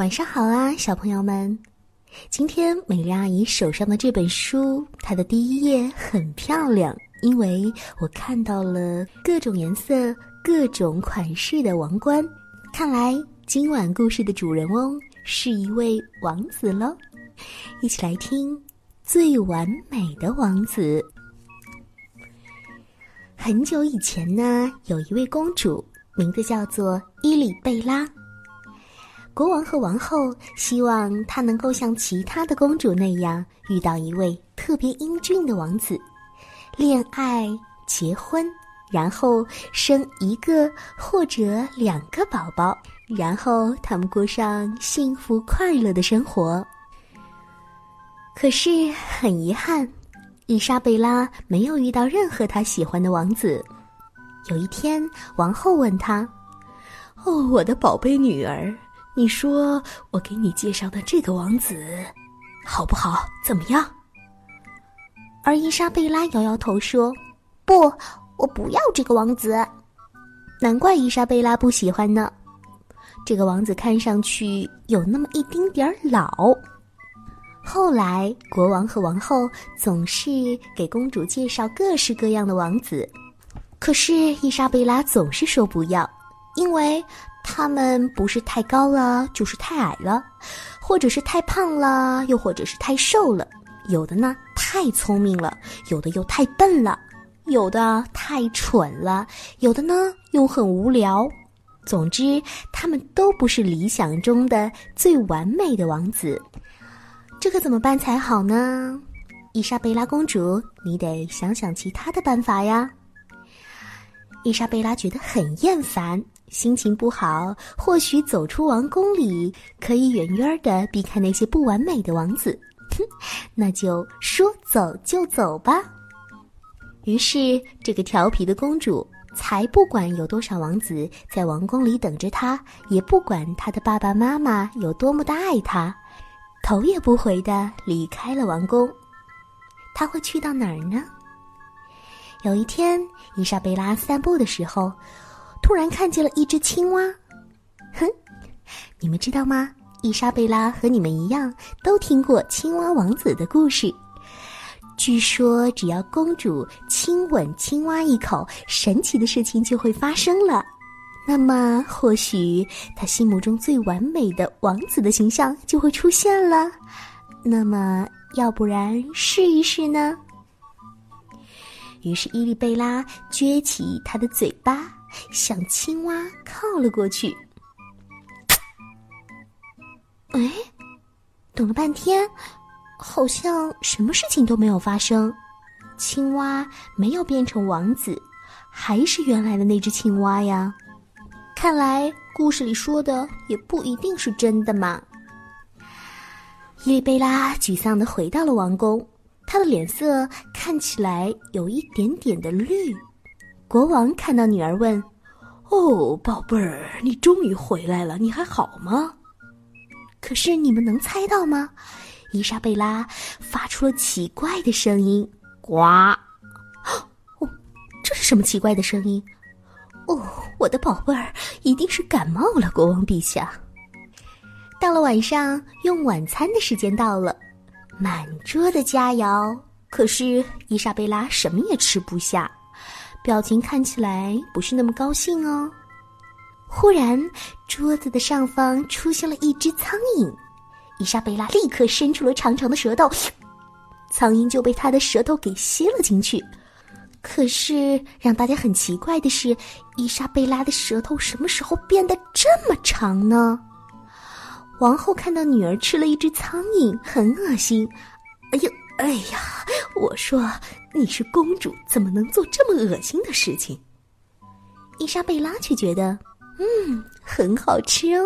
晚上好啊，小朋友们！今天美丽阿姨手上的这本书，它的第一页很漂亮，因为我看到了各种颜色、各种款式的王冠。看来今晚故事的主人翁是一位王子喽！一起来听《最完美的王子》。很久以前呢，有一位公主，名字叫做伊丽贝拉。国王和王后希望她能够像其他的公主那样遇到一位特别英俊的王子，恋爱、结婚，然后生一个或者两个宝宝，然后他们过上幸福快乐的生活。可是很遗憾，伊莎贝拉没有遇到任何她喜欢的王子。有一天，王后问她：“哦，我的宝贝女儿。”你说我给你介绍的这个王子，好不好？怎么样？而伊莎贝拉摇摇头说：“不，我不要这个王子。”难怪伊莎贝拉不喜欢呢。这个王子看上去有那么一丁点儿老。后来，国王和王后总是给公主介绍各式各样的王子，可是伊莎贝拉总是说不要，因为。他们不是太高了，就是太矮了，或者是太胖了，又或者是太瘦了。有的呢太聪明了，有的又太笨了，有的太蠢了，有的呢又很无聊。总之，他们都不是理想中的最完美的王子。这可怎么办才好呢？伊莎贝拉公主，你得想想其他的办法呀。伊莎贝拉觉得很厌烦。心情不好，或许走出王宫里，可以远远的避开那些不完美的王子。哼，那就说走就走吧。于是，这个调皮的公主才不管有多少王子在王宫里等着她，也不管她的爸爸妈妈有多么的爱她，头也不回的离开了王宫。她会去到哪儿呢？有一天，伊莎贝拉散步的时候。突然看见了一只青蛙，哼！你们知道吗？伊莎贝拉和你们一样，都听过青蛙王子的故事。据说，只要公主亲吻青蛙一口，神奇的事情就会发生了。那么，或许她心目中最完美的王子的形象就会出现了。那么，要不然试一试呢？于是，伊丽贝拉撅起她的嘴巴。向青蛙靠了过去。哎，等了半天，好像什么事情都没有发生。青蛙没有变成王子，还是原来的那只青蛙呀。看来故事里说的也不一定是真的嘛。伊丽贝拉沮丧的回到了王宫，她的脸色看起来有一点点的绿。国王看到女儿问：“哦，宝贝儿，你终于回来了，你还好吗？”可是你们能猜到吗？伊莎贝拉发出了奇怪的声音：“呱！”哦，这是什么奇怪的声音？哦，我的宝贝儿一定是感冒了，国王陛下。到了晚上，用晚餐的时间到了，满桌的佳肴，可是伊莎贝拉什么也吃不下。表情看起来不是那么高兴哦。忽然，桌子的上方出现了一只苍蝇，伊莎贝拉立刻伸出了长长的舌头，苍蝇就被她的舌头给吸了进去。可是让大家很奇怪的是，伊莎贝拉的舌头什么时候变得这么长呢？王后看到女儿吃了一只苍蝇，很恶心。哎呦！哎呀，我说你是公主，怎么能做这么恶心的事情？伊莎贝拉却觉得，嗯，很好吃哦。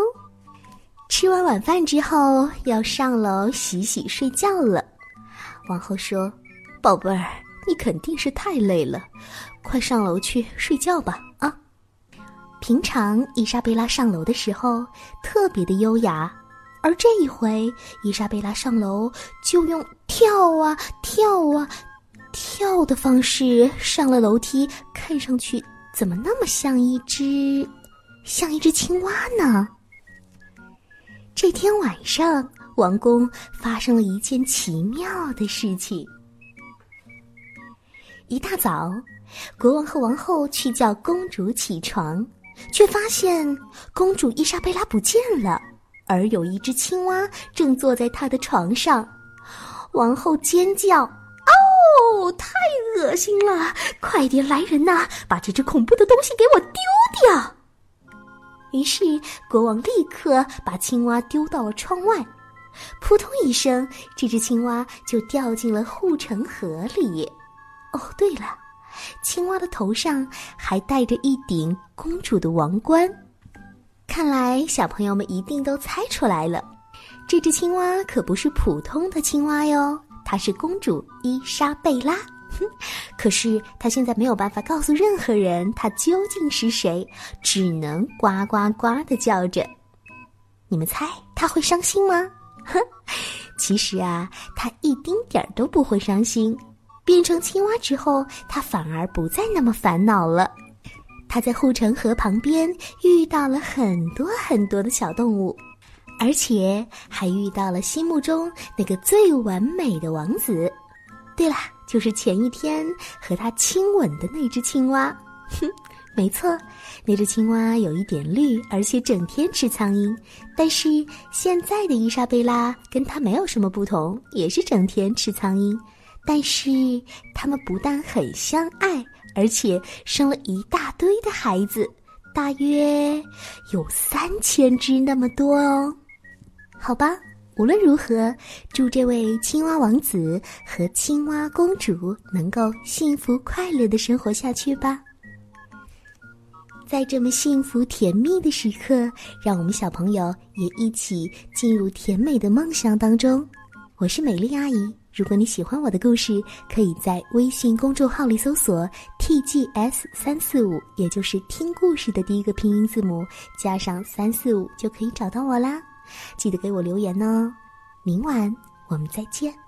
吃完晚饭之后，要上楼洗洗睡觉了。王后说：“宝贝儿，你肯定是太累了，快上楼去睡觉吧。”啊，平常伊莎贝拉上楼的时候特别的优雅。而这一回，伊莎贝拉上楼就用跳啊跳啊跳的方式上了楼梯，看上去怎么那么像一只像一只青蛙呢？这天晚上，王宫发生了一件奇妙的事情。一大早，国王和王后去叫公主起床，却发现公主伊莎贝拉不见了，而有一只青蛙正坐在她的床上。王后尖叫：“哦，太恶心了！快点来人呐，把这只恐怖的东西给我丢掉！”于是国王立刻把青蛙丢到了窗外，扑通一声，这只青蛙就掉进了护城河里。哦，对了，青蛙的头上还戴着一顶公主的王冠。看来小朋友们一定都猜出来了，这只青蛙可不是普通的青蛙哟，它是公主伊莎贝拉。哼，可是她现在没有办法告诉任何人她究竟是谁，只能呱呱呱的叫着。你们猜她会伤心吗？哼，其实啊，她一丁点儿都不会伤心。变成青蛙之后，他反而不再那么烦恼了。他在护城河旁边遇到了很多很多的小动物，而且还遇到了心目中那个最完美的王子。对了，就是前一天和他亲吻的那只青蛙。哼，没错，那只青蛙有一点绿，而且整天吃苍蝇。但是现在的伊莎贝拉跟他没有什么不同，也是整天吃苍蝇。但是他们不但很相爱，而且生了一大堆的孩子，大约有三千只那么多哦。好吧，无论如何，祝这位青蛙王子和青蛙公主能够幸福快乐的生活下去吧。在这么幸福甜蜜的时刻，让我们小朋友也一起进入甜美的梦想当中。我是美丽阿姨。如果你喜欢我的故事，可以在微信公众号里搜索 “tgs 三四五”，也就是听故事的第一个拼音字母加上三四五，就可以找到我啦。记得给我留言哦。明晚我们再见。